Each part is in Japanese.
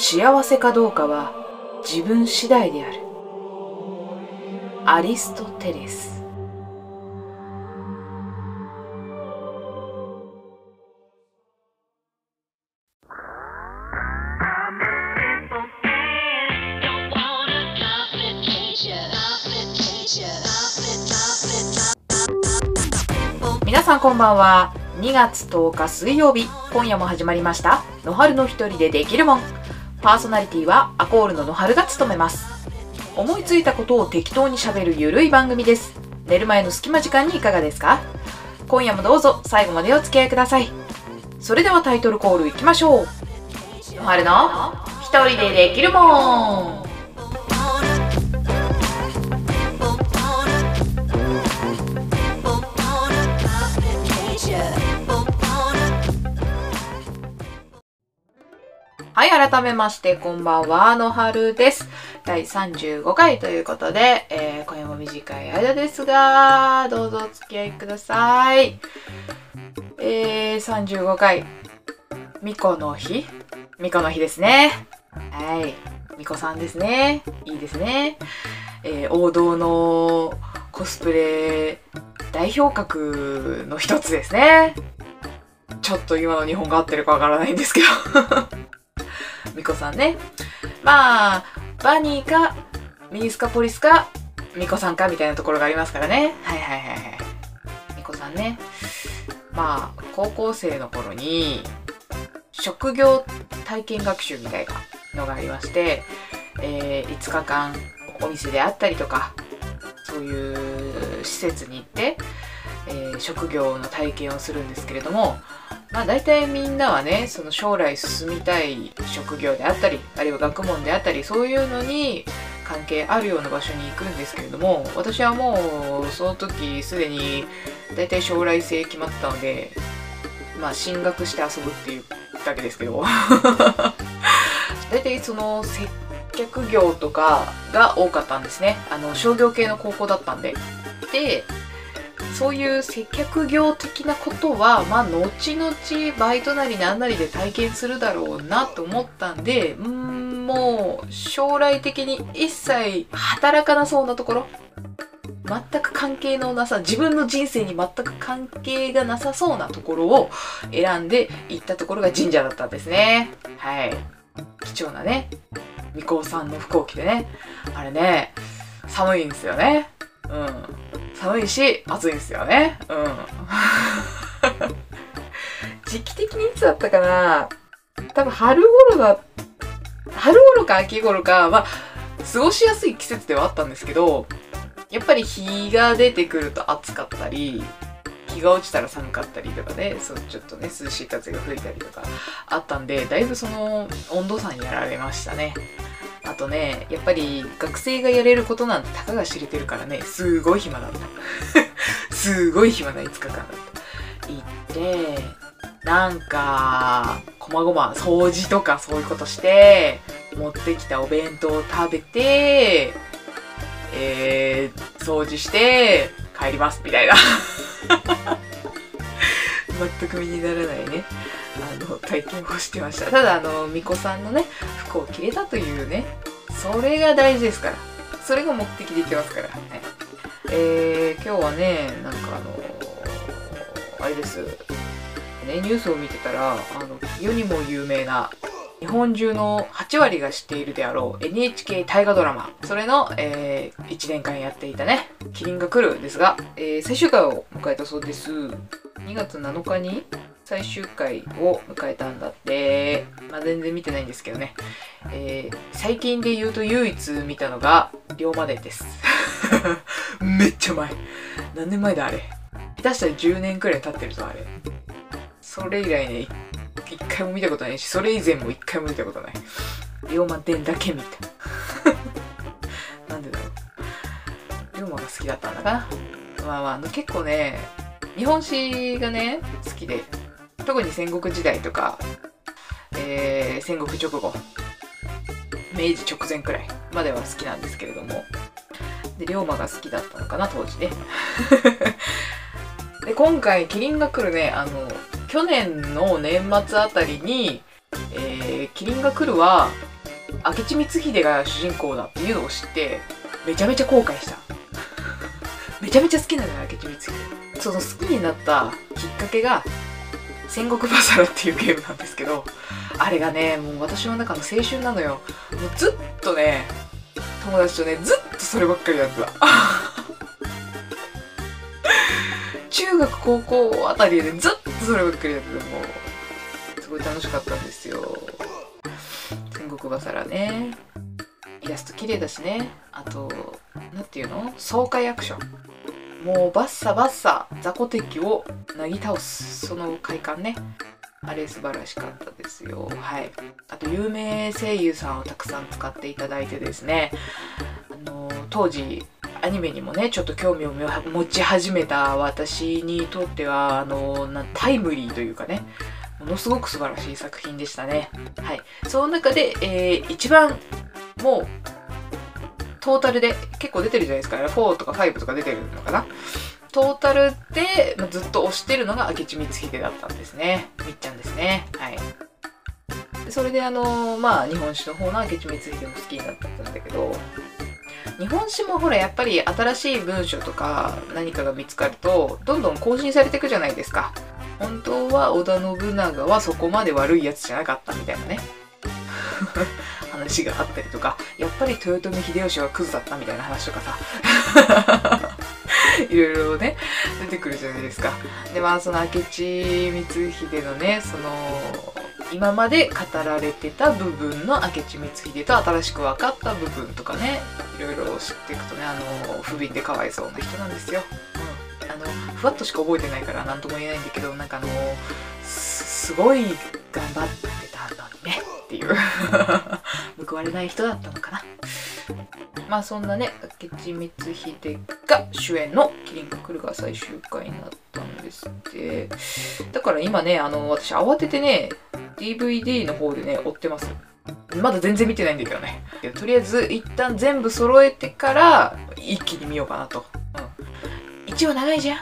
幸せかどうかは自分次第である。アリストテレス。皆さんこんばんは。2月10日水曜日。今夜も始まりました。野春の一人でできるもん。パーソナリティはアコールの野春が務めます。思いついたことを適当にしゃべるゆるい番組です。寝る前の隙間時間にいかがですか？今夜もどうぞ最後までお付き合いください。それではタイトルコールいきましょう。野春の一人でできるもん。はい、改めまして、こんばんは、のはるです。第35回ということで、えー、今夜も短い間ですが、どうぞお付き合いください。えー、35回、みこの日？みこの日ですね。はい、みこさんですね。いいですね。えー、王道のコスプレ代表格の一つですね。ちょっと今の日本が合ってるかわからないんですけど。みこさんね。まあ、バニーか、ミニスカポリスか、みこさんかみたいなところがありますからね。はいはいはいはい。みこさんね。まあ、高校生の頃に、職業体験学習みたいなのがありまして、えー5日間お店であったりとか、そういう施設に行って、えー職業の体験をするんですけれども、まあ大体みんなはねその将来進みたい職業であったりあるいは学問であったりそういうのに関係あるような場所に行くんですけれども私はもうその時すでに大体将来性決まってたのでまあ進学して遊ぶっていうだけですけど。大体その接客業とかが多かったんですね。あの商業系の高校だったんで。でそういう接客業的なことは、まあ、後々バイトなりななりで体験するだろうなと思ったんで、うん、もう、将来的に一切働かなそうなところ、全く関係のなさ、自分の人生に全く関係がなさそうなところを選んで行ったところが神社だったんですね。はい。貴重なね、巫女さんの服を着てね、あれね、寒いんですよね。うん。寒いし暑いですよね。うん。時期的にいつだったかな。多分春頃だ春頃か秋頃かまあ過ごしやすい季節ではあったんですけどやっぱり日が出てくると暑かったり日が落ちたら寒かったりとかねそうちょっとね涼しい風が吹いたりとかあったんでだいぶその温度差にやられましたね。あとね、やっぱり学生がやれることなんてたかが知れてるからね、すごい暇だった。すごい暇な5日間だった。行って、なんか、こまごま掃除とかそういうことして、持ってきたお弁当を食べて、えー、掃除して、帰ります、みたいな。全く身にならないね。あの体験をしてました。ただあの巫女さんのね服を着れたというねそれが大事ですから。それが目的でいけますから、はい、えー、今日はねなんかあのあれです。ねニュースを見てたらあの世にも有名な日本中の8割が知っているであろう NHK 大河ドラマ。それの、えー、1年間やっていたね「キリンが来る」ですが、えー、最終回を迎えたそうです。2月7日に最終回を迎えたんだって、まあ、全然見てないんですけどね、えー最近で言うと唯一見たのが龍馬伝です。めっちゃ前。何年前だあれ。下手したら10年くらい経ってるぞあれ。それ以来ね一回も見たことないしそれ以前も一回も見たことない。龍馬伝だけ見た。なんでだろう。龍馬が好きだったんだかな。まあまああの結構ね日本史がね好きで。特に戦国時代とか、えー戦国直後明治直前くらいまでは好きなんですけれども。で龍馬が好きだったのかな当時ね。で今回キリンが来るねあの去年の年末あたりに、えーキリンが来るは明智光秀が主人公だっていうのを知ってめちゃめちゃ後悔した。めちゃめちゃ好きなのよ明智光秀。その好きになったきっかけが戦国バサラっていうゲームなんですけどあれがねもう私の中の青春なのよ。もうずっとね友達とねずっとそればっかりやってた。中学高校あたりでずっとそればっかりやっててもうすごい楽しかったんですよ。戦国バサラね。イラスト綺麗だしね。あと何ていうの？爽快アクション。もうバッサバッサ雑魚敵をなぎ倒す。その快感ね。あれ素晴らしかったですよ。はい。あと有名声優さんをたくさん使っていただいてですね。あの当時アニメにもねちょっと興味を持ち始めた私にとってはあのなタイムリーというかね。ものすごく素晴らしい作品でしたね。はい。その中で、えー、一番もうトータルで結構出てるじゃないですか。4とか5とか出てるのかな。トータルで、まずっと推してるのが明智光秀だったんですね。みっちゃんですね。はい。それであのまあ日本史の方の明智光秀も好きになったんだけど日本史もほらやっぱり新しい文章とか何かが見つかるとどんどん更新されていくじゃないですか。本当は織田信長はそこまで悪いやつじゃなかったみたいなね。話があったりとかやっぱり豊臣秀吉はクズだったみたいな話とかさ。いろいろね出てくるじゃないですか。でまあその明智光秀のねその今まで語られてた部分の明智光秀と新しく分かった部分とかねいろいろ知っていくとねあの不憫でかわいそうな人なんですよ、うん、あのふわっとしか覚えてないから何とも言えないんだけどなんかあのすごい頑張っっていう。報われない人だったのかな。まあそんなね明智光秀が主演の「キリンが来る」が最終回になったんですって。だから今ねあの私慌ててね DVD の方でね追ってます。まだ全然見てないんだけどね。とりあえず一旦全部揃えてから一気に見ようかなと、うん、1話長いじゃん。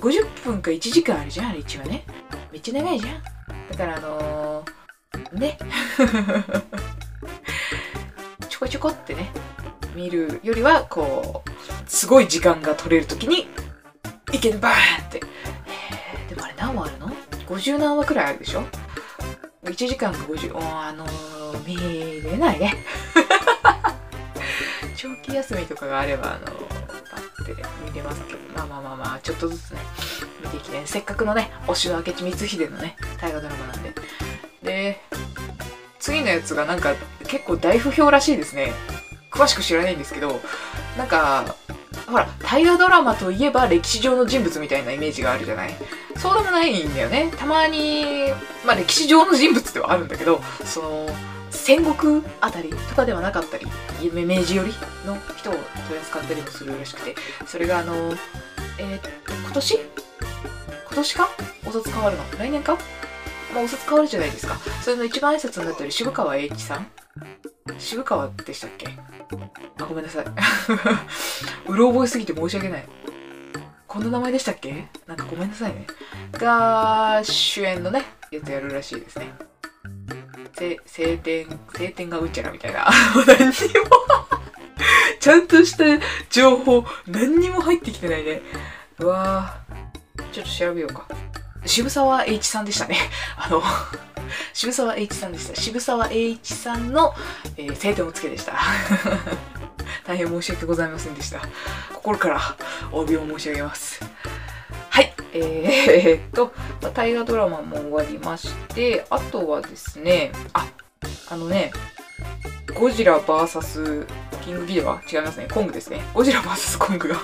50分か1時間あるじゃんあれ1話ね。めっちゃ長いじゃん。だからあのー、ね。ちょこちょこってね見るよりはこうすごい時間が取れる時に一気にバーンって、えー、でもあれ何話あるの ?50 何話くらいあるでしょ？1時間か50あのー、見れないね。長期休みとかがあればあのー、パッて見れますけど。まあまあまあまあちょっとずつね見ていきたい。せっかくのね推しの明智光秀のね大河ドラマなんで。のやつがなんか結構大不評らしいですね。詳しく知らないんですけどなんかほら大河ドラマといえば歴史上の人物みたいなイメージがあるじゃない。そうでもないんだよね。たまにまあ歴史上の人物ではあるんだけどその戦国あたりとかではなかったり明治寄りの人を取り扱ったりもするらしくてそれがあのえー、っと今年？今年か？お札変わるの？来年か？まあお札変わるじゃないですかそれの一番挨拶になってる渋川栄一さん渋川でしたっけ？あ、ごめんなさい。うろ覚えすぎて申し訳ない。こんな名前でしたっけ？なんかごめんなさいね。が、主演のね、やつやるらしいですね。せ、晴天、晴天がうちゃらみたいな。何にも ちゃんとした情報、何にも入ってきてないね。うわぁ。ちょっと調べようか。渋沢栄一さんでしたね。あの 渋沢栄一さんでした。渋沢栄一さんの、えー、晴天をつけでした。大変申し訳ございませんでした。心からお詫びを申し上げます。はい。えー、っと、大河ドラマも終わりまして、あとはですね、あ、あのね、ゴジラ VS キングギドラ？違いますね。コングですね。ゴジラ VS コングが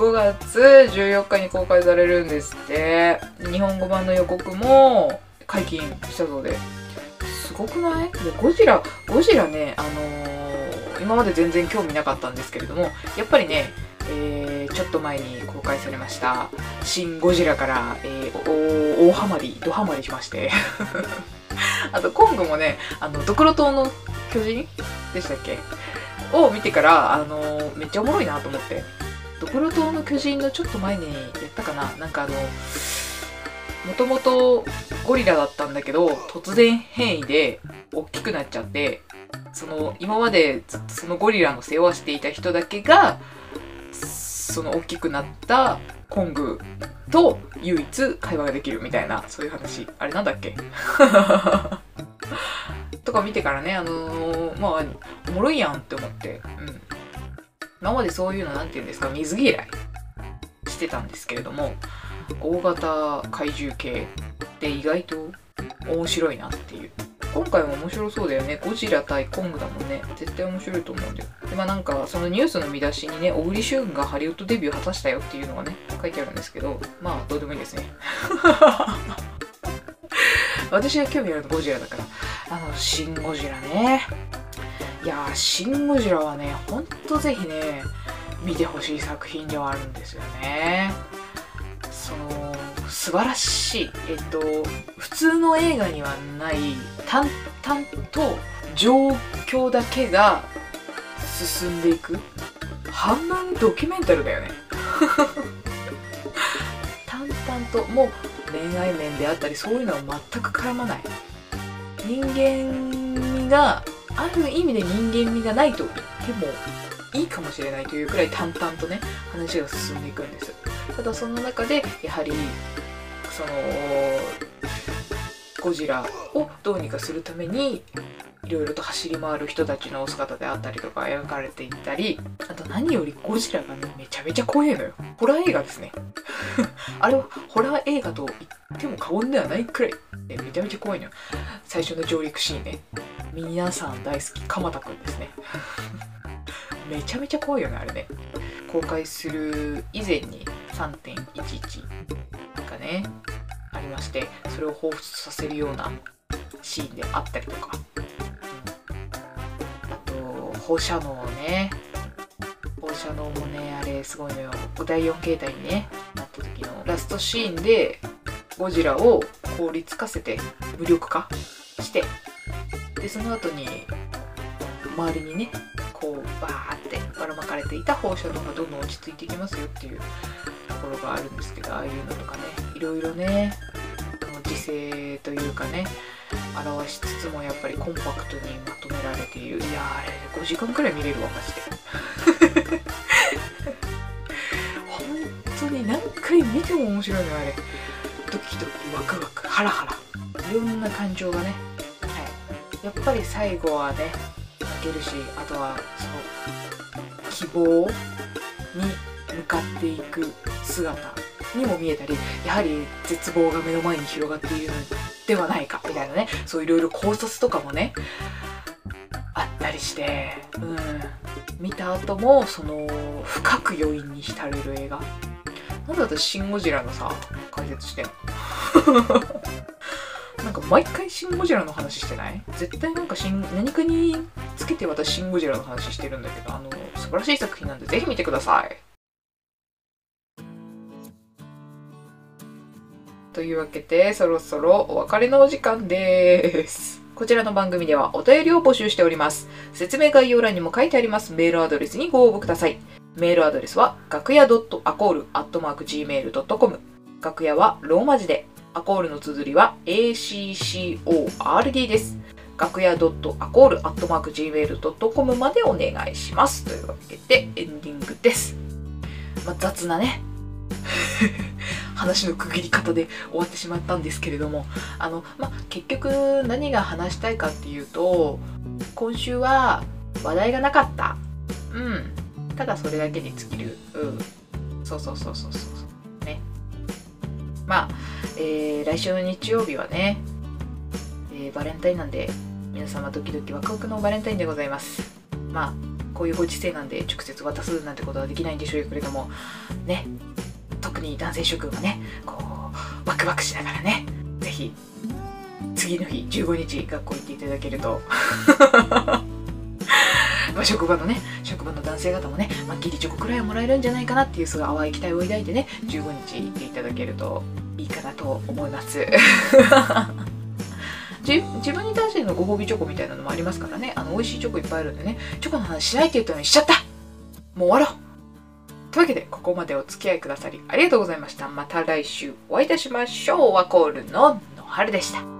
5月14日に公開されるんですって。日本語版の予告も解禁したそうで。すごくない？でゴジラゴジラねあのー、今まで全然興味なかったんですけれどもやっぱりねえー、ちょっと前に公開されました「シン・ゴジラ」から、えー、大ハマりドハマりしまして。あとコングもねあのドクロ島の巨人でしたっけ？を見てからあのー、めっちゃおもろいなと思って。ドクロ島の巨人のちょっと前にやったかな。なんかあのもともとゴリラだったんだけど突然変異で大きくなっちゃってその今までずっとそのゴリラの世話していた人だけがその大きくなったコングと唯一会話ができるみたいなそういう話。あれなんだっけ？とか見てからねあのー、まあおもろいやんって思って。うん。今までそういうの何て言うんですか水嫌いしてたんですけれども大型怪獣系って意外と面白いなっていう。今回も面白そうだよね。ゴジラ対コングだもんね。絶対面白いと思うんだよ。でまあなんかそのニュースの見出しにね小栗旬がハリウッドデビュー果たしたよっていうのがね書いてあるんですけどまあどうでもいいですね。私が興味あるのゴジラだから。あのシン・ゴジラね。いやーシン・ゴジラはねほんとぜひね見てほしい作品ではあるんですよね。その素晴らしいえっと普通の映画にはない淡々と状況だけが進んでいく半分ドキュメンタルだよね。淡々ともう恋愛面であったりそういうのは全く絡まない。人間がある意味で人間味がないと言ってもいいかもしれないというくらい淡々とね話が進んでいくんです。ただその中でやはりそのゴジラをどうにかするためにいろいろと走り回る人たちのお姿であったりとか描かれていたりあと何よりゴジラがねめちゃめちゃ怖いのよ。ホラー映画ですね。あれはホラー映画と言っても過言ではないくらい、ね、めちゃめちゃ怖いのよ。最初の上陸シーンね。皆さん大好き鎌田くんですね。めちゃめちゃ怖いよねあれね。公開する以前に3.11がねありましてそれを彷彿させるようなシーンであったりとか、放射能ね放射能もねあれすごいのよ。第4形態にねなった時のラストシーンでゴジラを凍りつかせて無力化してでその後に周りにねこうバーってばらまかれていた放射能がどんどん落ち着いていきますよっていうところがあるんですけどああいうのとかねいろいろね時勢というかね表しつつもやっぱりコンパクトにまとめられている。いやあれ5時間くらい見れるわマジで本当に何回見ても面白いのあれ。ドキドキワクワクハラハラ。いろんな感情がね、はい、やっぱり最後はね泣けるしあとはその希望に向かっていく姿にも見えたりやはり絶望が目の前に広がっているのではないかみたいなね。そういろいろ考察とかもねあったりしてうん。見た後もその深く余韻に浸れる映画。なんで私「シン・ゴジラ」のさ解説してんの？なんか毎回シン・ゴジラの話してない？絶対なんかシン何かにつけて私シン・ゴジラの話してるんだけどあの素晴らしい作品なんでぜひ見てください。というわけでそろそろお別れのお時間です。こちらの番組ではお便りを募集しております。説明概要欄にも書いてあります。メールアドレスにご応募ください。メールアドレスは楽屋 .acol.gmail.com 楽屋はローマ字で。アコールの綴りは ACCORD です。楽屋 .acol.gmail.com までお願いします。というわけでエンディングです。まあ、雑なね、話の区切り方で終わってしまったんですけれども、あの、ま、結局何が話したいかっていうと、今週は話題がなかった。うん。ただそれだけに尽きる。うん。そうそうそうそうそう。ね。まあ、えー、来週の日曜日はね、えー、バレンタインなんで皆様ドキドキワクワクのバレンタインでございますまあこういうご時世なんで直接渡すなんてことはできないんでしょうけれどもね特に男性諸君はねこうワクワクしながらね是非次の日15日学校行っていただけると。まあ職場のね職場の男性方もね、まあ、ギリチョコくらいはもらえるんじゃないかなっていうすごい淡い期待を抱いてね15日行っていただけるといいかなと思います。自分に対してのご褒美チョコみたいなのもありますからね。あの美味しいチョコいっぱいあるんでねチョコの話しないって言ったのにしちゃった。もう終わろう。というわけでここまでお付き合いくださりありがとうございましたまた来週お会いいたしましょうワコールの野春でした。